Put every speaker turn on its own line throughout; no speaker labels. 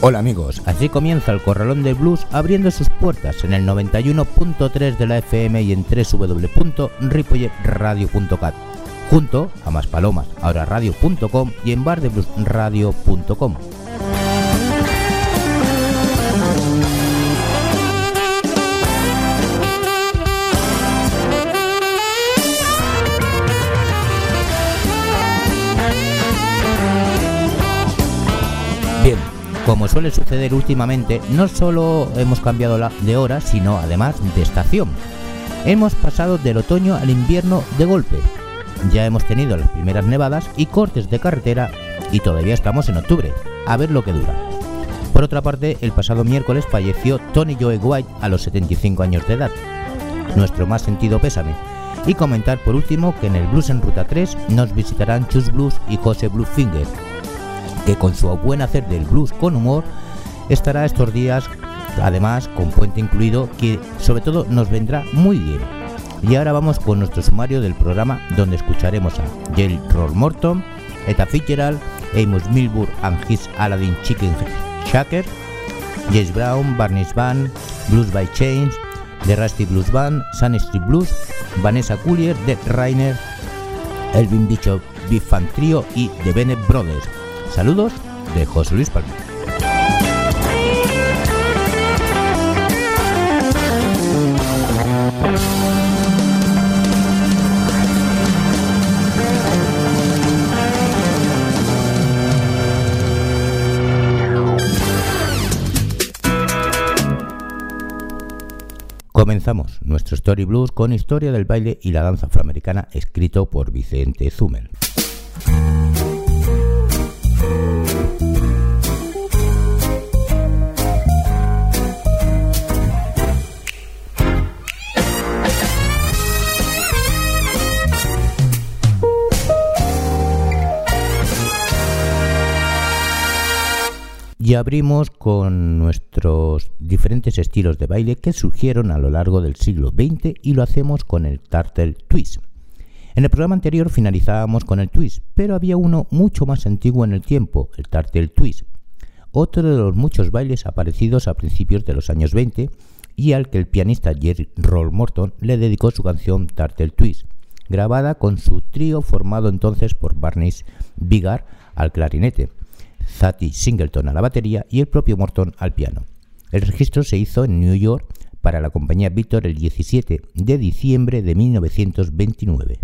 Hola amigos, así comienza el Corralón de Blues abriendo sus puertas en el 91.3 de la FM y en www.ripolletradio.cat junto a más palomas, ahora radio.com y en bardebluesradio.com. como suele suceder últimamente, no solo hemos cambiado de hora, sino además de estación. Hemos pasado del otoño al invierno de golpe. Ya hemos tenido las primeras nevadas y cortes de carretera y todavía estamos en octubre. A ver lo que dura. Por otra parte, el pasado miércoles falleció Tony Joe White a los 75 años de edad. Nuestro más sentido pésame. Y comentar por último que en el Blues en Ruta 3 nos visitarán Chus Blues y José Bluefinger, que con su buen hacer del blues con humor estará estos días, además con puente incluido, que sobre todo nos vendrá muy bien. Y ahora vamos con nuestro sumario del programa donde escucharemos a Jill Roll Morton, Eta Fitzgerald, Amos Milburn and his Aladdin Chicken Shaker, James Brown, Barney's Band, Blues by Chains, The Rusty Blues Band, Sun Street Blues, Vanessa Collier, The Rainer, Elvin Bishop Big Fan Trio y The Bennett Brothers. Saludos de José Luis Palma. Comenzamos nuestro Story Blues con historia del baile y la danza afroamericana escrito por Vicente Zumel. Y abrimos con nuestros diferentes estilos de baile que surgieron a lo largo del siglo XX y lo hacemos con el Turtle Twist. En el programa anterior finalizábamos con el twist, pero había uno mucho más antiguo en el tiempo, el Turtle Twist, otro de los muchos bailes aparecidos a principios de los años 20 y al que el pianista Jerry Roll Morton le dedicó su canción Turtle Twist, grabada con su trío formado entonces por Barney Bigar al clarinete, Zati Singleton a la batería y el propio Morton al piano. El registro se hizo en New York para la compañía Victor el 17 de diciembre de 1929.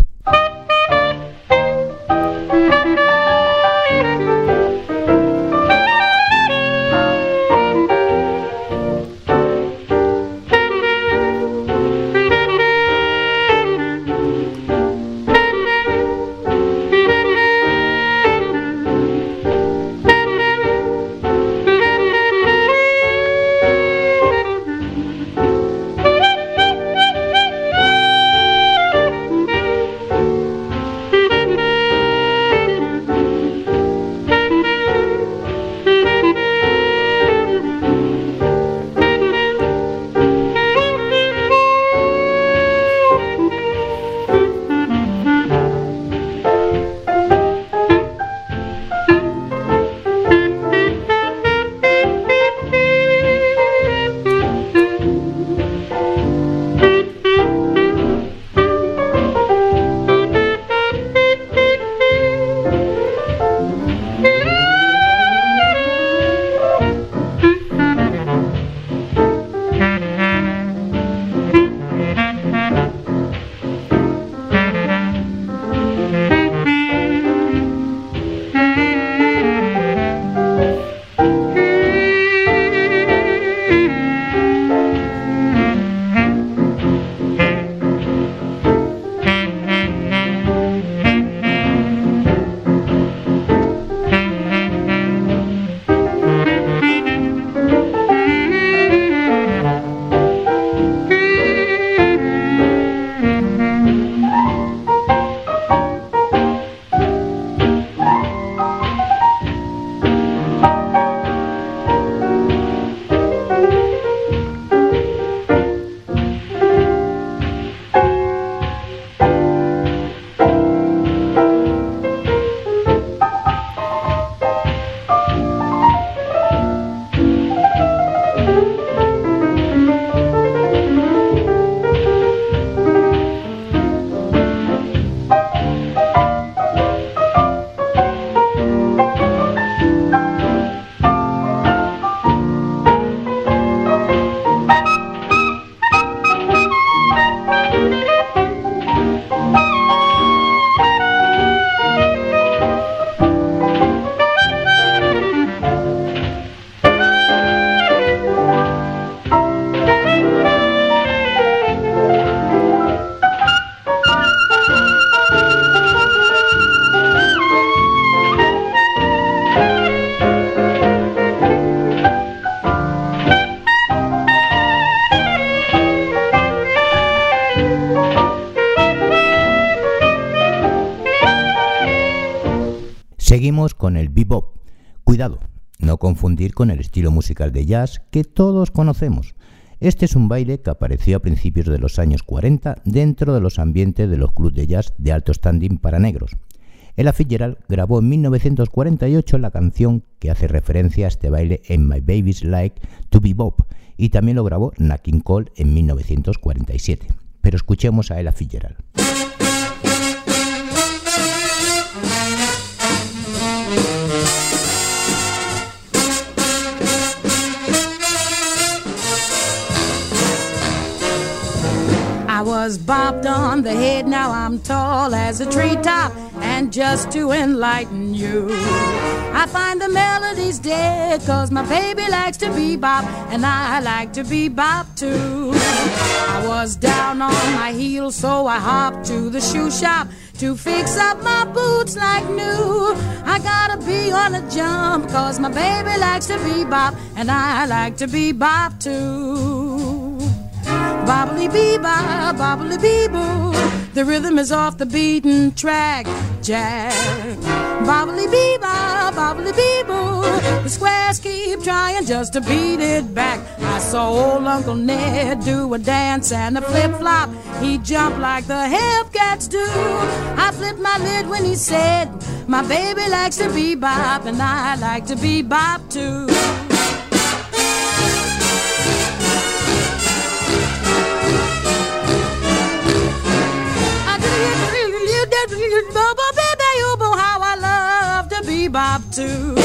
Con el estilo musical de jazz que todos conocemos. Este es un baile que apareció a principios de los años 40 dentro de los ambientes de los clubs de jazz de alto standing para negros. Ella Fitzgerald grabó en 1948 la canción que hace referencia a este baile en My Baby's Like to Be Bop y también lo grabó Nat King Cole en 1947. Pero escuchemos a Ella Fitzgerald.
Was bopped on the head, now I'm tall as a treetop. And just to enlighten you, I find the melodies dead, cause my baby likes to be bop, and I like to be bop too. I was down on my heels, so I hopped to the shoe shop to fix up my boots like new. I gotta be on a jump, cause my baby likes to be bop, and I like to be bop too. Bobbly bee bobbly bee. The rhythm is off the beaten track, Jack. Bobbly bee bobbly bee. The squares keep trying just to beat it back. I saw old Uncle Ned do a dance and a flip flop. He jumped like the hip cats do. I flipped my lid when he said, My baby likes to be bop, and I like to be bop too. how I love to bebop too.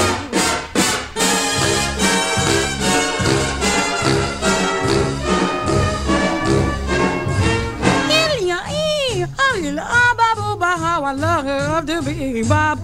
How I love to bebop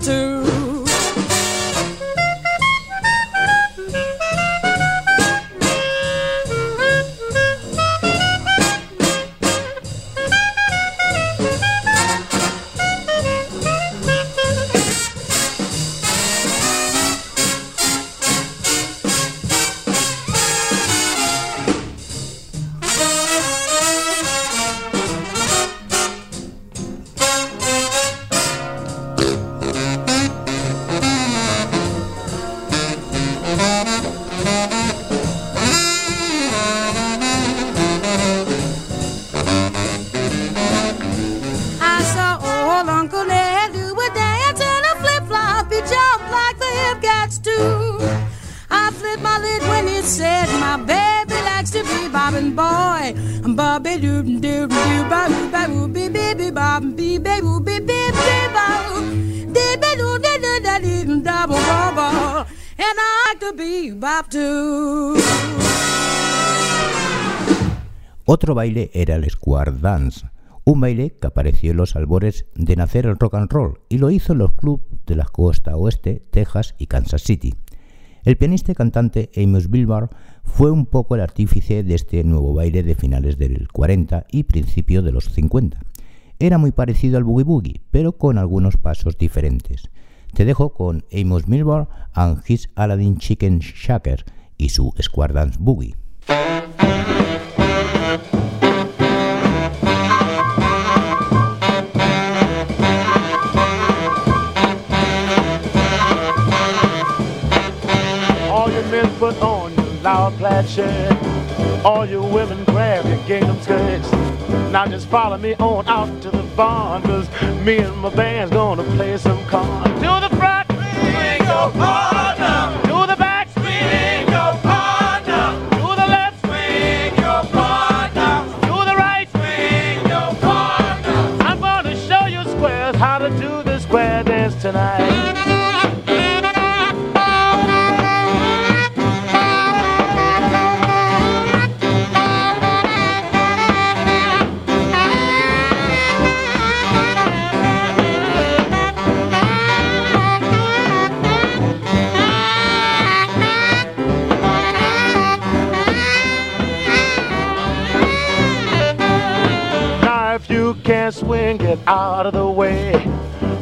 Otro baile era el Square Dance, un baile que apareció en los albores de nacer el rock and roll y lo hizo en los clubs de la costa oeste, Texas y Kansas City. El pianista y cantante Amos Bilbar fue un poco el artífice de este nuevo baile de finales del 40 y principio de los 50. Era muy parecido al boogie boogie, pero con algunos pasos diferentes. Te dejo con Amos Milbar and his Aladdin Chicken Shaker y su Square Dance Boogie.
Your plaid shirt. All you women grab your gingham skirts. Now just follow me on out to the barn, cause me and my band's gonna play some corn. To the front, swing your partner.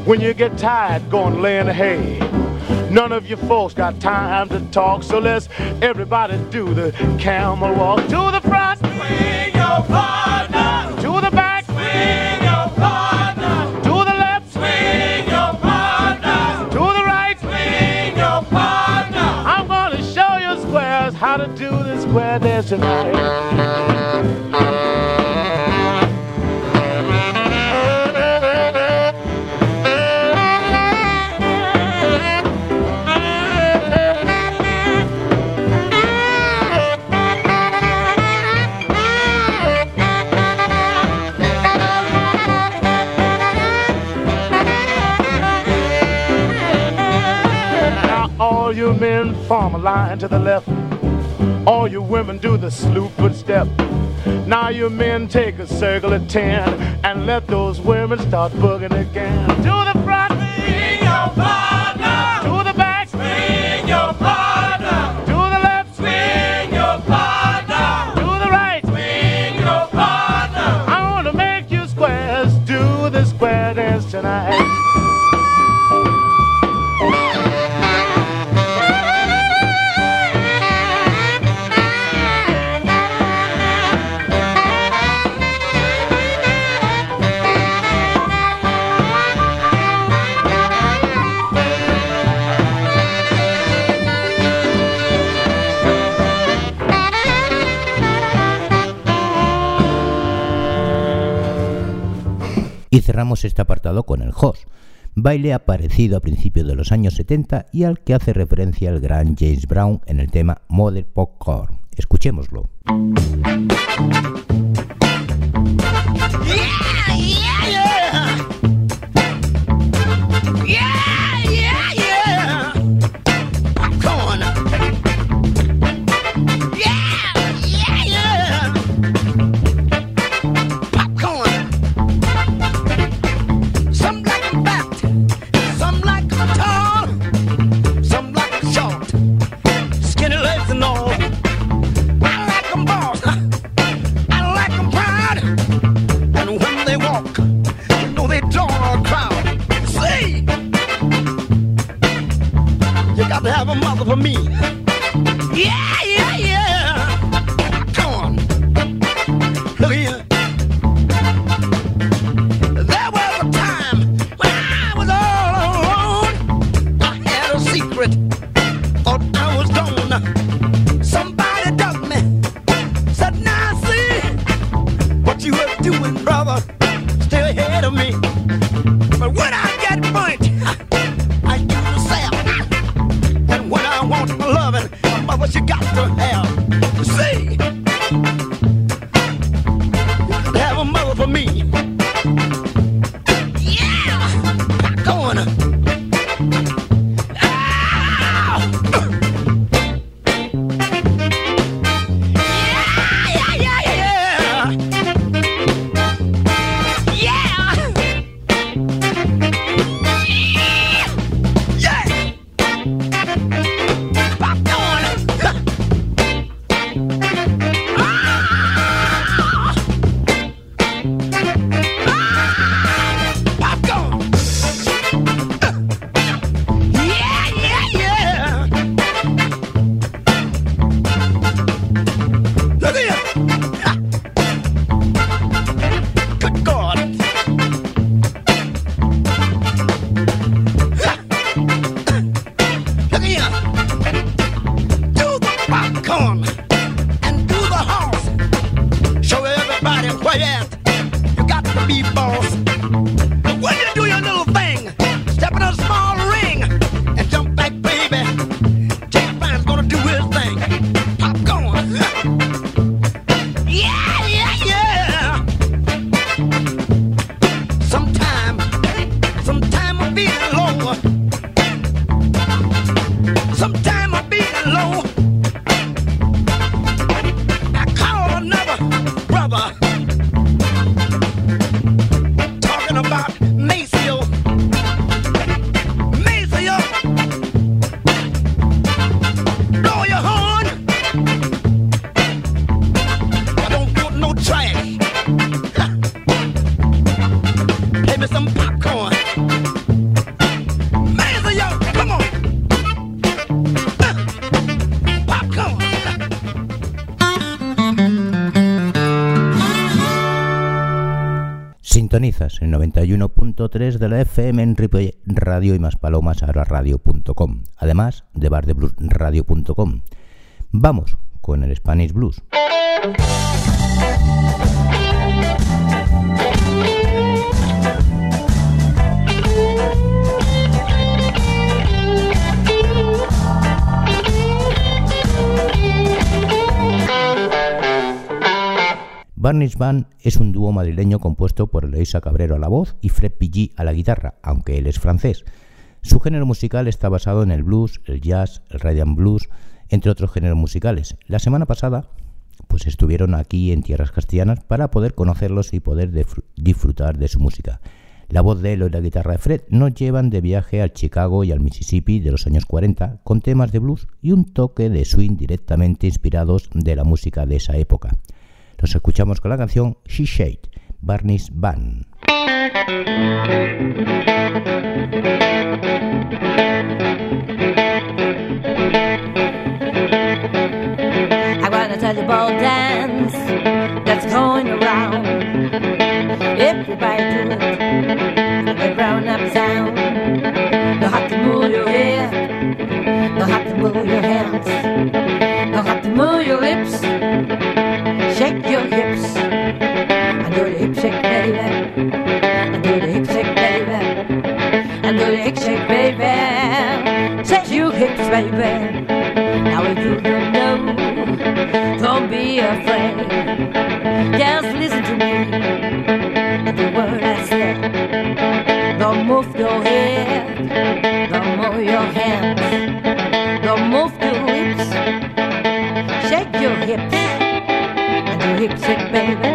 When you get tired, go and lay in the hay. None of you folks got time to talk, so let's everybody do the camel walk to the front. Swing your partner to the back. Swing your partner to the left. Swing your partner to the right. Swing your partner. I'm gonna show you squares how to do the square dance tonight. Form a line to the left. All you women do the stupid step. Now you men take a circle of ten and let those women start bugging again.
cerramos este apartado con el host, baile aparecido a principios de los años 70 y al que hace referencia el gran James Brown en el tema Mother Popcorn. Escuchémoslo.
for me. what you got to have.
sintonizas en 91.3 de la FM en Ripoll Radio y más palomas ahora radio.com, además de Bar de Blues bardebluesradio.com. Vamos con el Spanish Blues. Barney's Band es un dúo madrileño compuesto por Eloisa Cabrero a la voz y Fred Piggy a la guitarra, aunque él es francés. Su género musical está basado en el blues, el jazz, el rhythm blues, entre otros géneros musicales. La semana pasada pues estuvieron aquí en tierras castellanas para poder conocerlos y poder disfrutar de su música. La voz de él y la guitarra de Fred nos llevan de viaje al Chicago y al Mississippi de los años 40 con temas de blues y un toque de swing directamente inspirados de la música de esa época. Nos escuchamos con la canción She Shade, Barney's
tell you about dance that's going around. Everybody do it. A grown up sound. You have to move your head. You have to move your hands. Baby. Now if you don't know, don't be afraid. Just listen to me. The word I say. Don't move your head. Don't move your hands. Don't move your lips. Shake your hips hip shake, baby.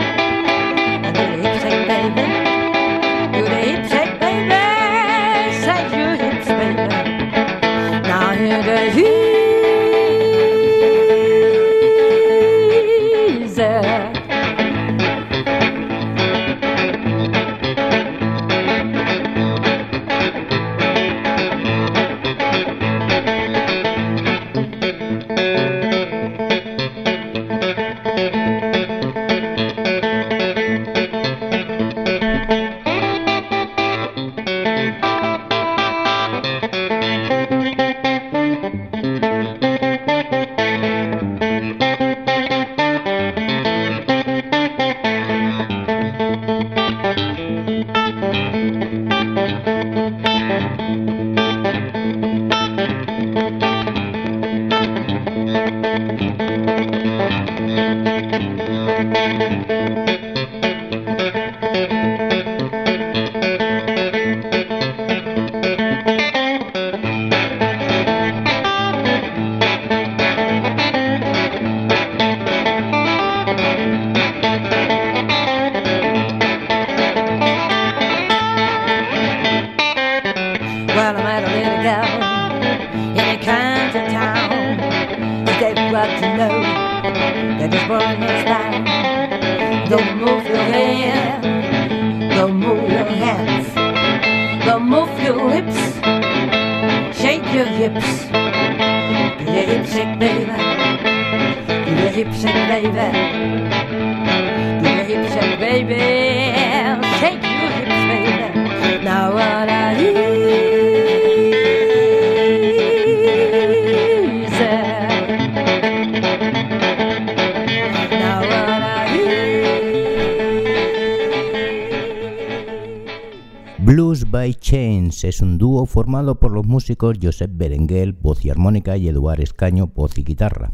Es un dúo formado por los músicos Josep Berenguel, voz y armónica, y Eduard Escaño, voz y guitarra.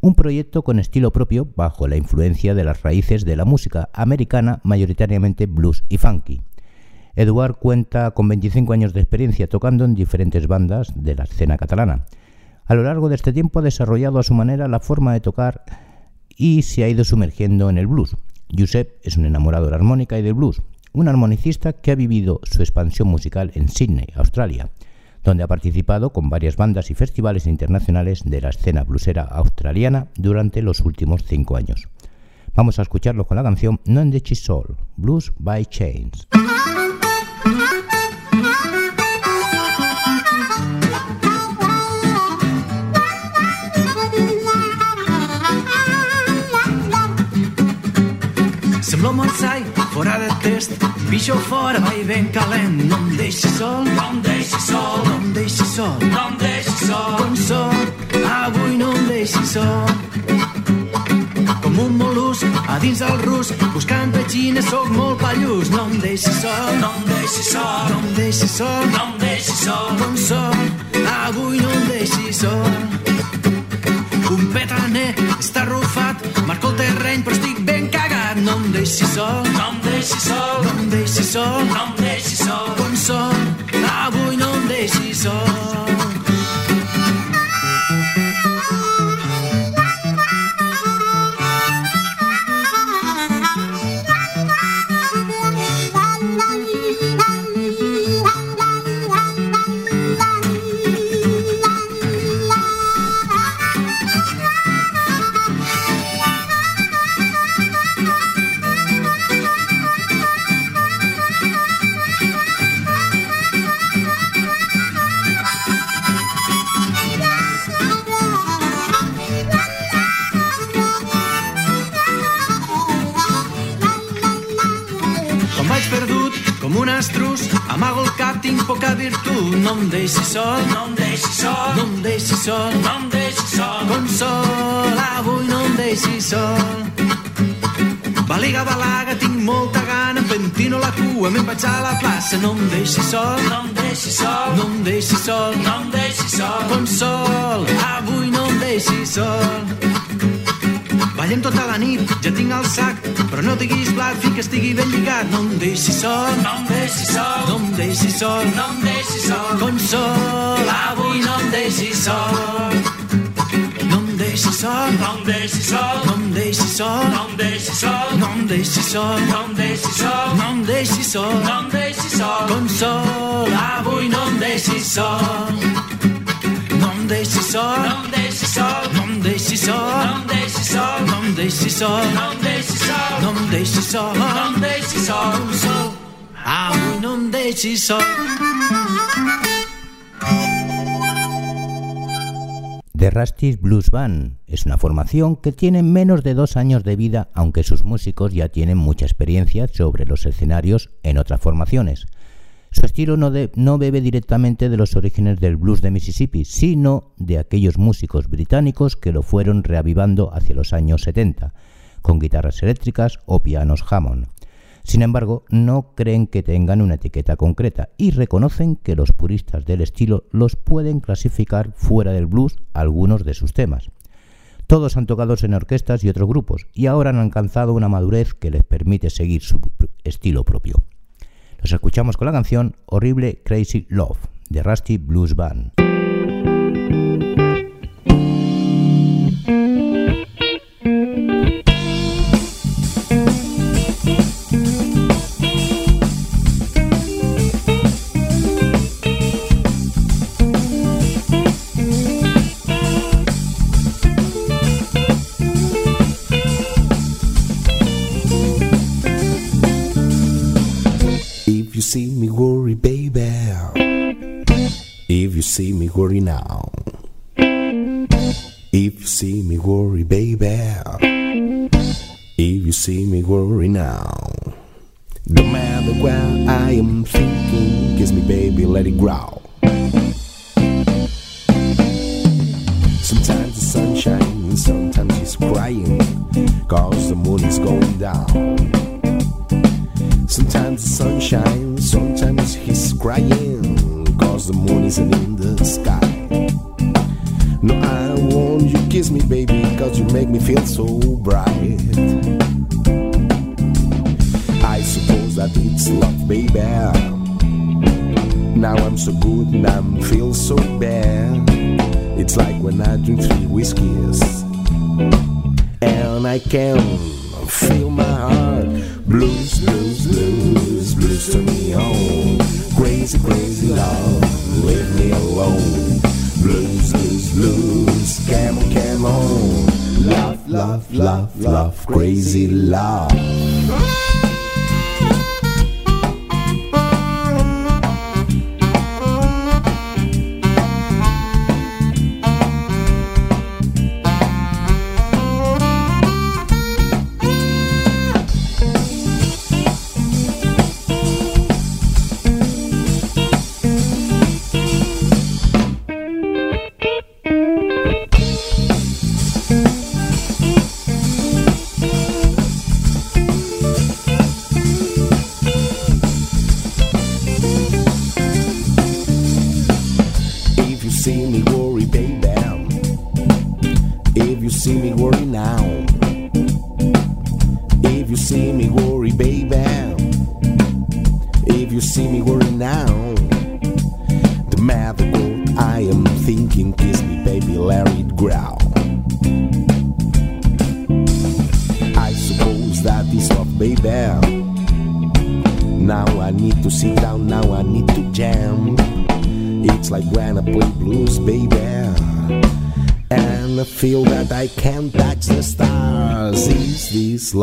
Un proyecto con estilo propio bajo la influencia de las raíces de la música americana, mayoritariamente blues y funky. Eduard cuenta con 25 años de experiencia tocando en diferentes bandas de la escena catalana. A lo largo de este tiempo ha desarrollado a su manera la forma de tocar y se ha ido sumergiendo en el blues. Josep es un enamorado de armónica y del blues, un armonicista que ha vivido su expansión musical en Sydney, Australia, donde ha participado con varias bandas y festivales internacionales de la escena bluesera australiana durante los últimos cinco años. Vamos a escucharlo con la canción Non the Soul, Blues by Chains.
Fora de test, pixo fora, vai ben calent, no em deixi sol,
no em deixi sol,
no em deixi sol,
no em deixi sol,
com sol, avui no em deixi sol. com un mol·lusc a dins del rus, buscant petxines, sóc molt pallús. No em deixis sol, no em deixis sol, no em deixis sol, no em deixis sol, com sol, avui no em deixis sol. Un petaner està arrufat, marco el terreny, però estic si sol, nom deixi sol, nom deixi sol, nom deixi sol, com sol, avui no deixi sol. Virtut. No em deixis sol, no em deixis sol, no em deixis sol, no em deixis sol. Com sol, avui no em deixis sol. Baliga, balaga, tinc molta gana, pentino la cua, me'n vaig a la plaça. No em deixis sol, no em deixis sol, no em deixis sol, no em deixis sol. Com sol, avui no em deixis sol. Ballem tota la nit, ja tinc el sac, però no diguis blat fins que estigui ben lligat. No em deixis sol, no em deixis sol, no em deixis sol, no em deixis sol. Com sol, avui no em deixis sol. No em deixis sol, no em deixis sol, no em deixis sol, no em deixis sol, no em deixis sol, no em deixis sol, no em deixis sol, no em deixis sol. Com sol, avui no em deixis sol.
The Rusty's Blues Band es una formación que tiene menos de dos años de vida, aunque sus músicos ya tienen mucha experiencia sobre los escenarios en otras formaciones. Su estilo no, no bebe directamente de los orígenes del blues de Mississippi, sino de aquellos músicos británicos que lo fueron reavivando hacia los años 70, con guitarras eléctricas o pianos Hammond. Sin embargo, no creen que tengan una etiqueta concreta y reconocen que los puristas del estilo los pueden clasificar fuera del blues algunos de sus temas. Todos han tocado en orquestas y otros grupos y ahora han alcanzado una madurez que les permite seguir su estilo propio. Los escuchamos con la canción Horrible Crazy Love de Rusty Blues Band.
Now.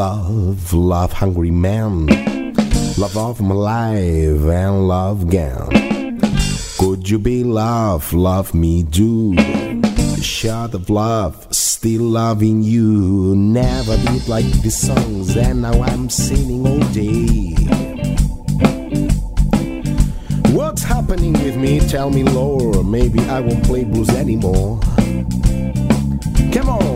Love, love hungry man? Love of my life and love again. Could you be love, love me, dude? Shot of love, still loving you. Never did like these songs, and now I'm singing all day. What's happening with me? Tell me, Lord. Maybe I won't play blues anymore. Come on,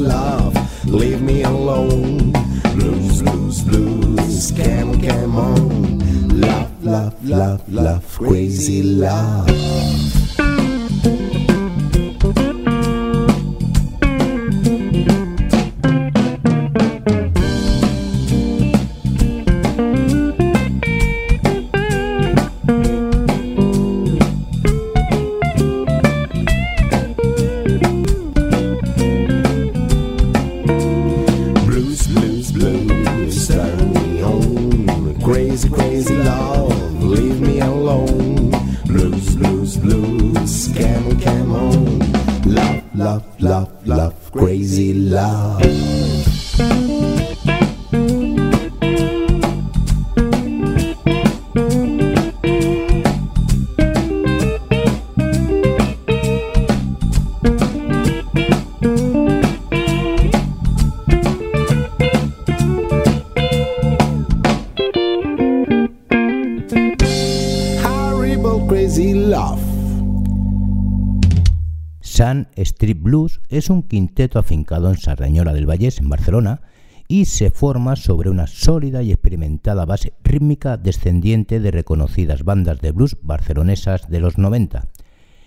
love, leave me alone. Blues, blues, blues, come, come on. Love, love, love, love, crazy love.
Es un quinteto afincado en Sardañola del Vallés, en Barcelona, y se forma sobre una sólida y experimentada base rítmica descendiente de reconocidas bandas de blues barcelonesas de los 90.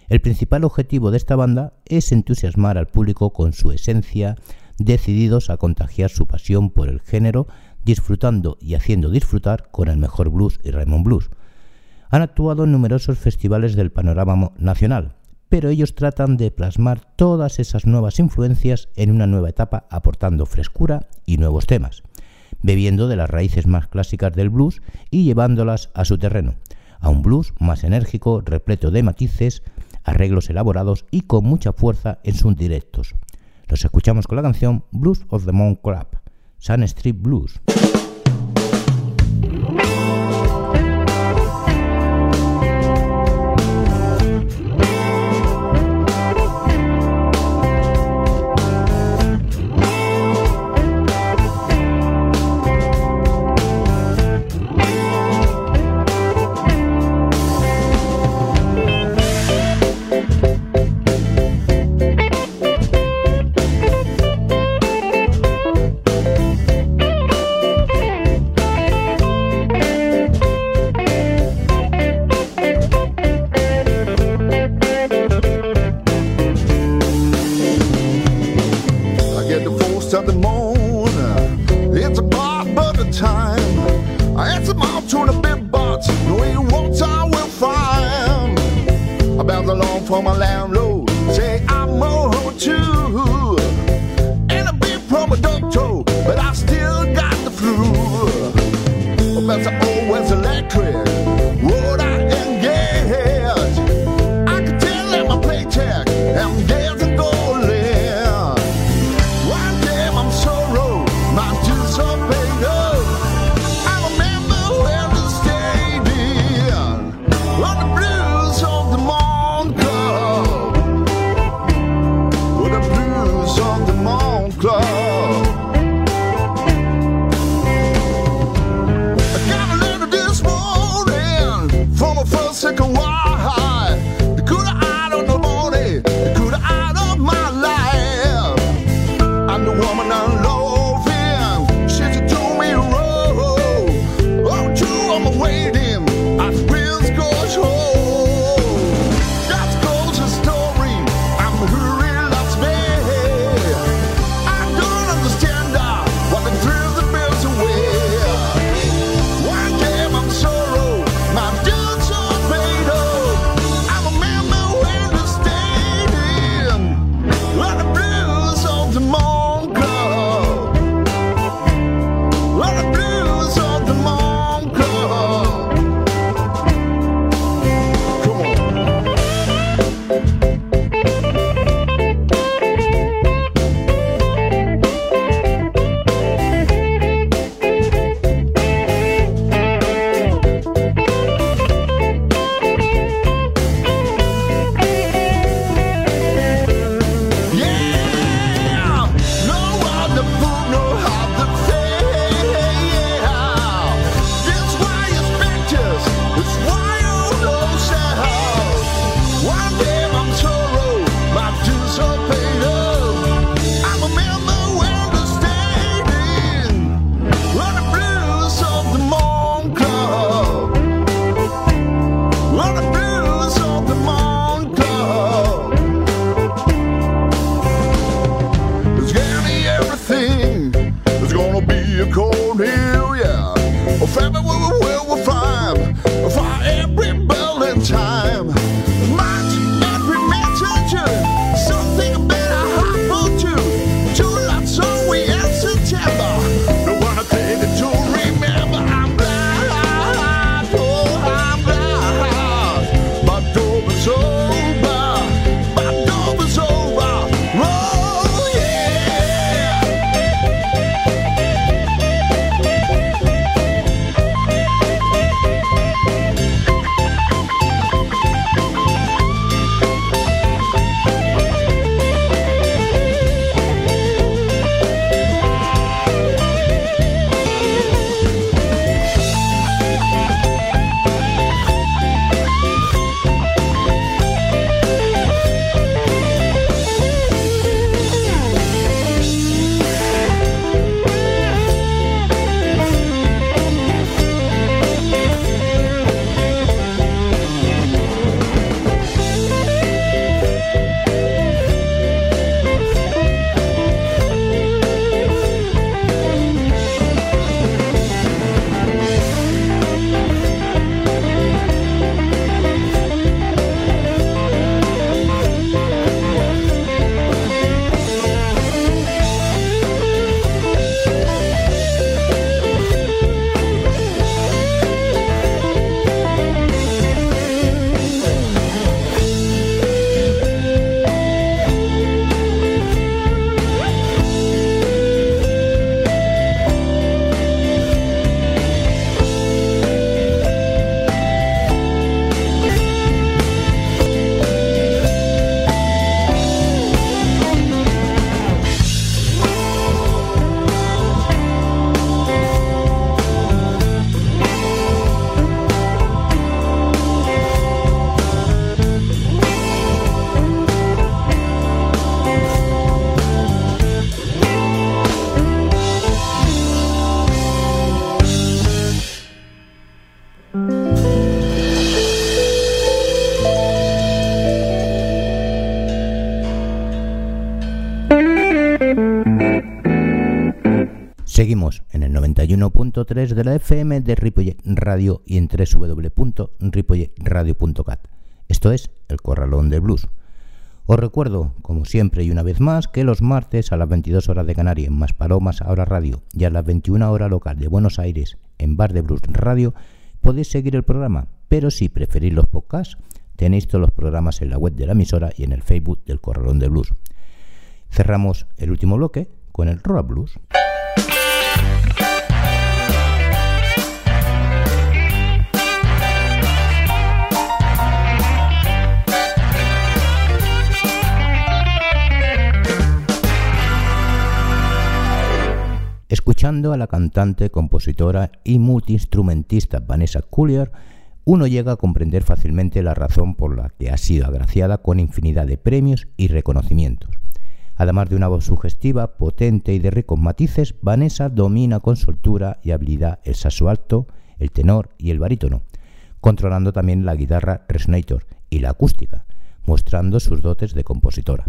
El principal objetivo de esta banda es entusiasmar al público con su esencia, decididos a contagiar su pasión por el género, disfrutando y haciendo disfrutar con el mejor blues y Raymond Blues. Han actuado en numerosos festivales del panorama nacional, pero ellos tratan de plasmar todas esas nuevas influencias en una nueva etapa aportando frescura y nuevos temas, bebiendo de las raíces más clásicas del blues y llevándolas a su terreno, a un blues más enérgico, repleto de matices, arreglos elaborados y con mucha fuerza en sus directos. Los escuchamos con la canción Blues of the Mount Club, Sun Blues. Seguimos en el 91.3 de la FM de Ripollet Radio y en www.ripolletradio.cat. Esto es El Corralón del Blues. Os recuerdo, como siempre y una vez más, que los martes a las 22 horas de Canarias en Más Palomas Ahora Radio y a las 21 horas local de Buenos Aires en Bar de Blues Radio podéis seguir el programa, pero si preferís los podcasts, tenéis todos los programas en la web de la emisora y en el Facebook del Corralón de Blues. Cerramos el último bloque con el Rock Blues. Escuchando a la cantante, compositora y multiinstrumentista Vanessa Collier, uno llega a comprender fácilmente la razón por la que ha sido agraciada con infinidad de premios y reconocimientos. Además de una voz sugestiva, potente y de ricos matices, Vanessa domina con soltura y habilidad el saxo alto, el tenor y el barítono, controlando también la guitarra resonator y la acústica, mostrando sus dotes de compositora.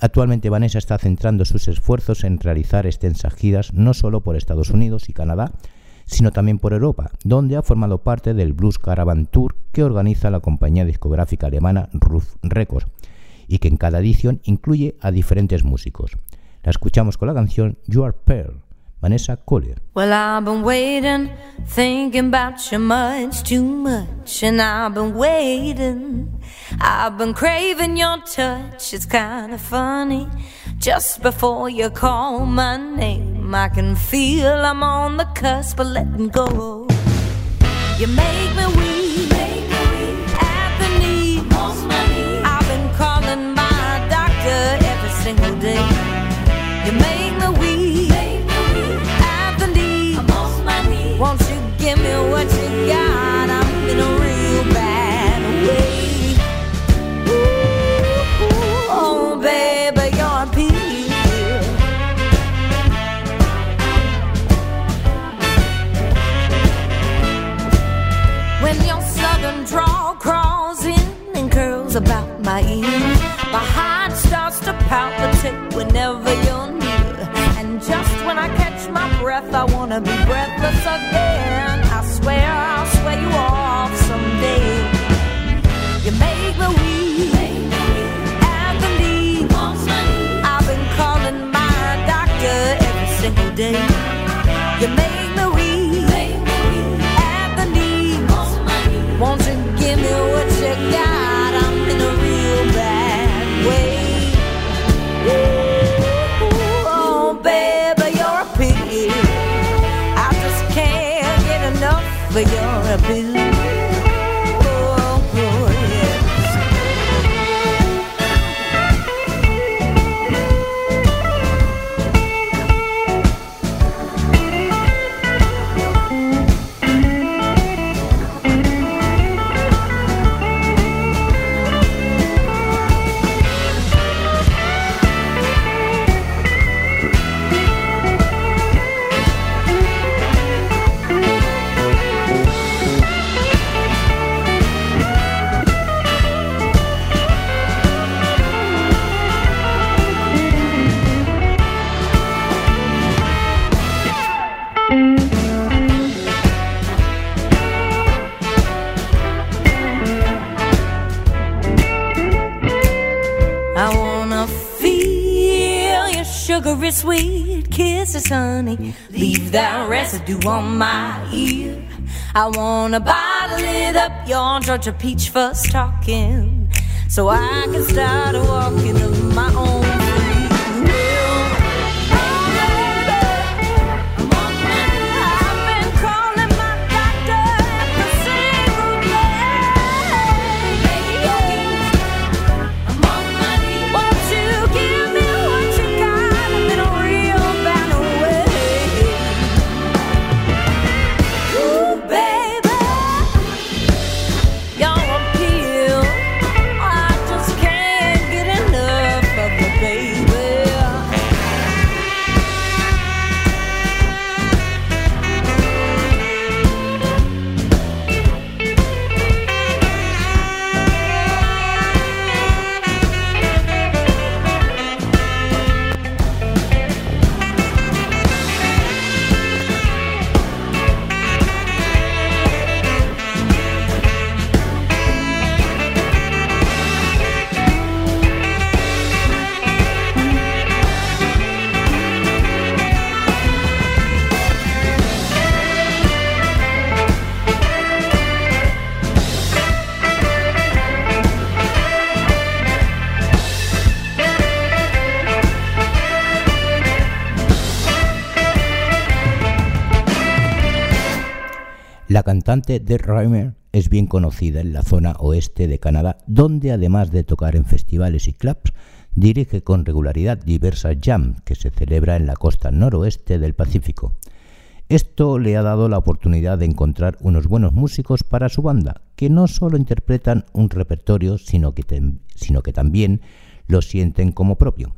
Actualmente Vanessa está centrando sus esfuerzos en realizar extensas giras no solo por Estados Unidos y Canadá, sino también por Europa, donde ha formado parte del Blues Caravan Tour que organiza la compañía discográfica alemana Ruf Records y que en cada edición incluye a diferentes músicos. La escuchamos con la canción You Are Pearl, Vanessa Collier.
Well, I've been waiting, thinking about you much too much, and I've been waiting. I've been craving your touch. It's kind of funny. Just before you call my name, I can feel I'm on the cusp of letting go. You make me weak palpitate whenever you're near. And just when I catch my breath, I wanna be breathless again. I swear I'll swear you off someday. You make me weak. I believe I've been calling my doctor every single day. You make me weak. I believe. Wanting sweet kisses, honey. Leave that residue on my ear. I wanna bottle it up, your Georgia peach first talking, so I can start walking of my own
cantante de Reimer es bien conocida en la zona oeste de Canadá, donde además de tocar en festivales y clubs, dirige con regularidad diversas jams que se celebra en la costa noroeste del Pacífico. Esto le ha dado la oportunidad de encontrar unos buenos músicos para su banda, que no solo interpretan un repertorio, sino que, también lo sienten como propio.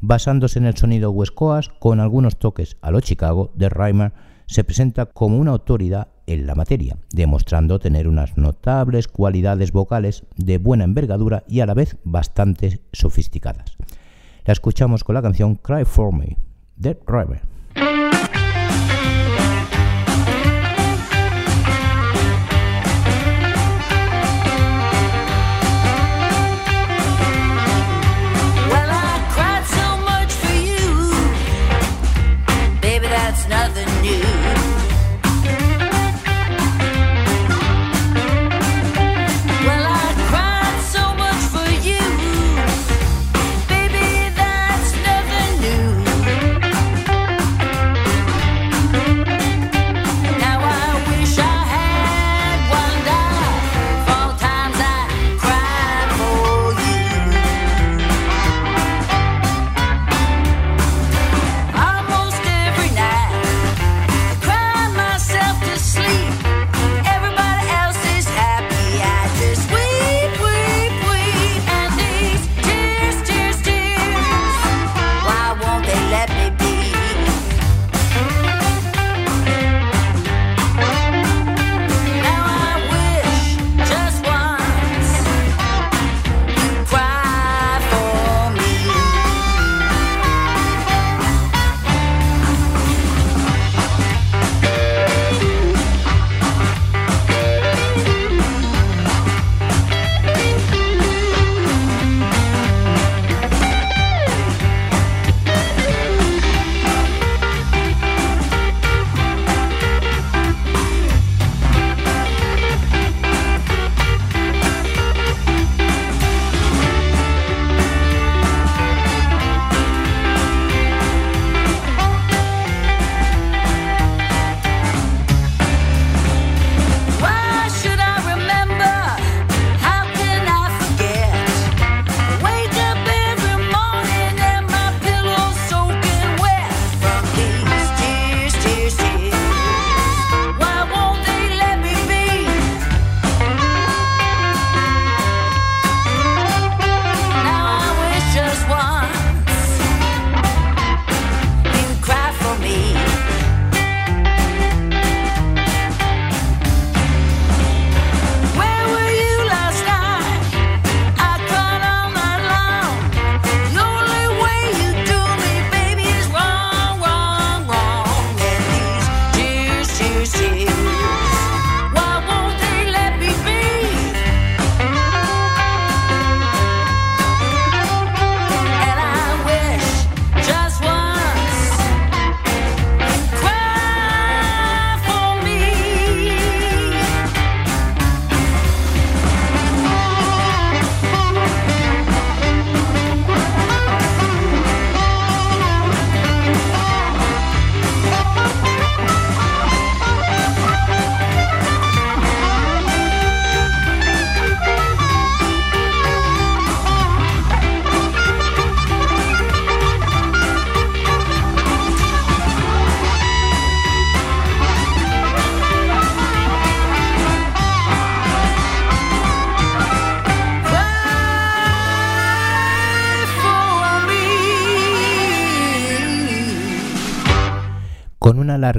Basándose en el sonido West con algunos toques a lo Chicago, The Rhymer se presenta como una autoridad en la materia, demostrando tener unas notables cualidades vocales de buena envergadura y a la vez bastante sofisticadas. La escuchamos con la canción Cry For Me, The Rhymer.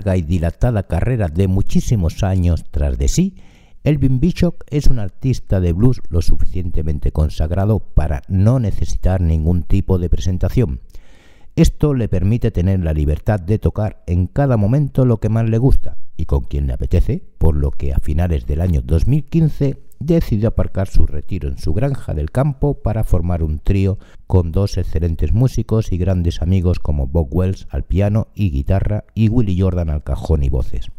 Larga y dilatada carrera de muchísimos años tras de sí, Elvin Bishop es un artista de blues lo suficientemente consagrado para no necesitar ningún tipo de presentación. Esto le permite tener la libertad de tocar en cada momento lo que más le gusta y con quien le apetece, por lo que a finales del año 2015 decidió aparcar su retiro en su granja del campo para formar un trío con dos excelentes músicos y grandes amigos como Bob Wells al piano y guitarra y Willie Jordan al cajón y voces.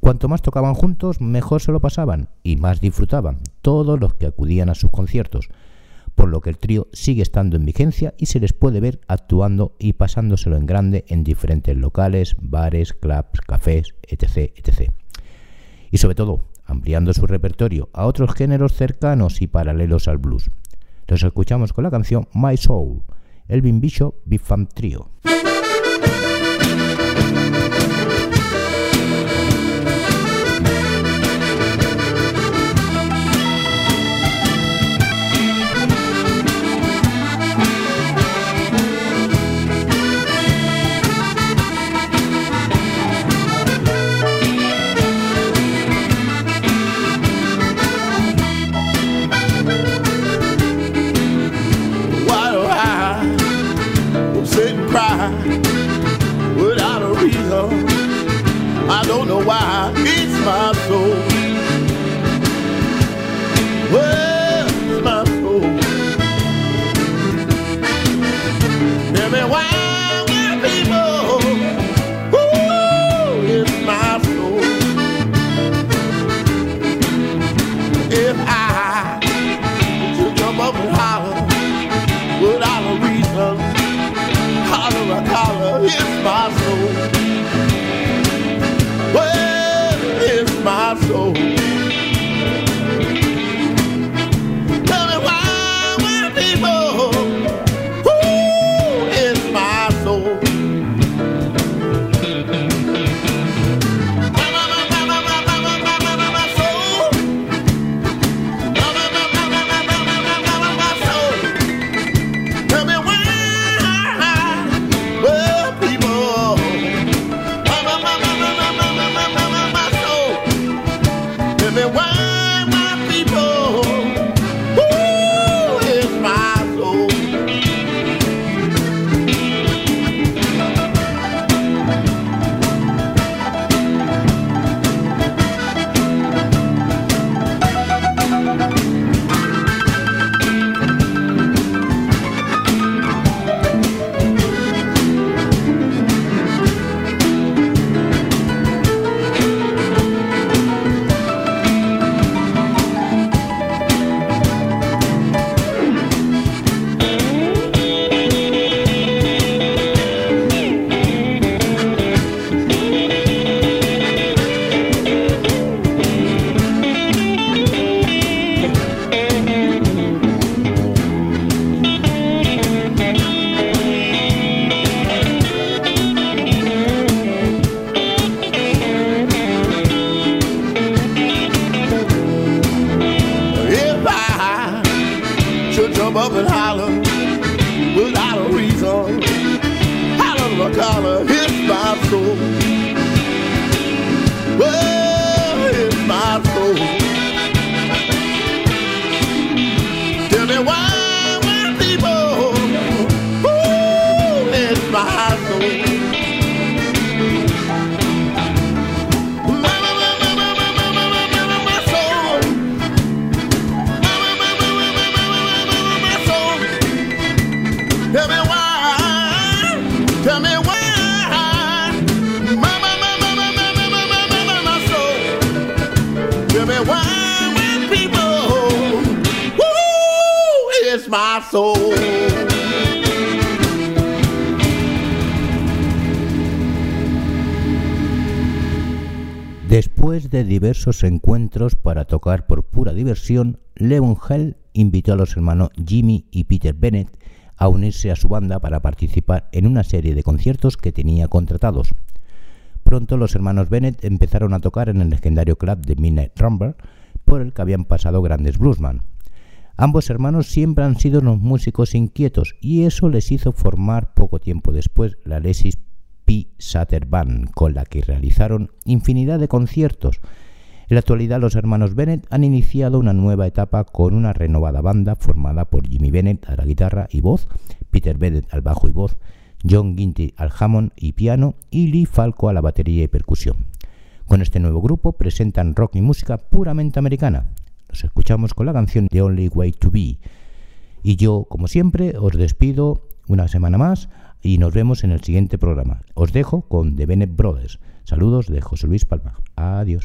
Cuanto más tocaban juntos, mejor se lo pasaban y más disfrutaban todos los que acudían a sus conciertos, por lo que el trío sigue estando en vigencia y se les puede ver actuando y pasándoselo en grande en diferentes locales, bares, clubs, cafés, etc. etc. Y sobre todo, ampliando su repertorio a otros géneros cercanos y paralelos al blues. Los escuchamos con la canción My Soul, Elvin Bishop Big Fan Trio. De diversos encuentros para tocar por pura diversión, Leon Hell invitó a los hermanos Jimmy y Peter Bennett a unirse a su banda para participar en una serie de conciertos que tenía contratados. Pronto los hermanos Bennett empezaron a tocar en el legendario club de Midnight Rumble, por el que habían pasado grandes bluesman. Ambos hermanos siempre han sido unos músicos inquietos y eso les hizo formar poco tiempo después la Lesis
P. Sutter Band, con la que realizaron infinidad de conciertos. En la actualidad los hermanos Bennett han iniciado una nueva etapa con una renovada banda formada por Jimmy Bennett a la guitarra y voz, Peter Bennett al bajo y voz, John Ginty al Hammond y piano y Lee Falco a la batería y percusión. Con este nuevo grupo presentan rock y música puramente americana. Nos escuchamos con la canción The Only Way to Be. Y yo, como siempre, os despido una semana más y nos vemos en el siguiente programa. Os dejo con The Bennett Brothers. Saludos de José Luis Palma. Adiós.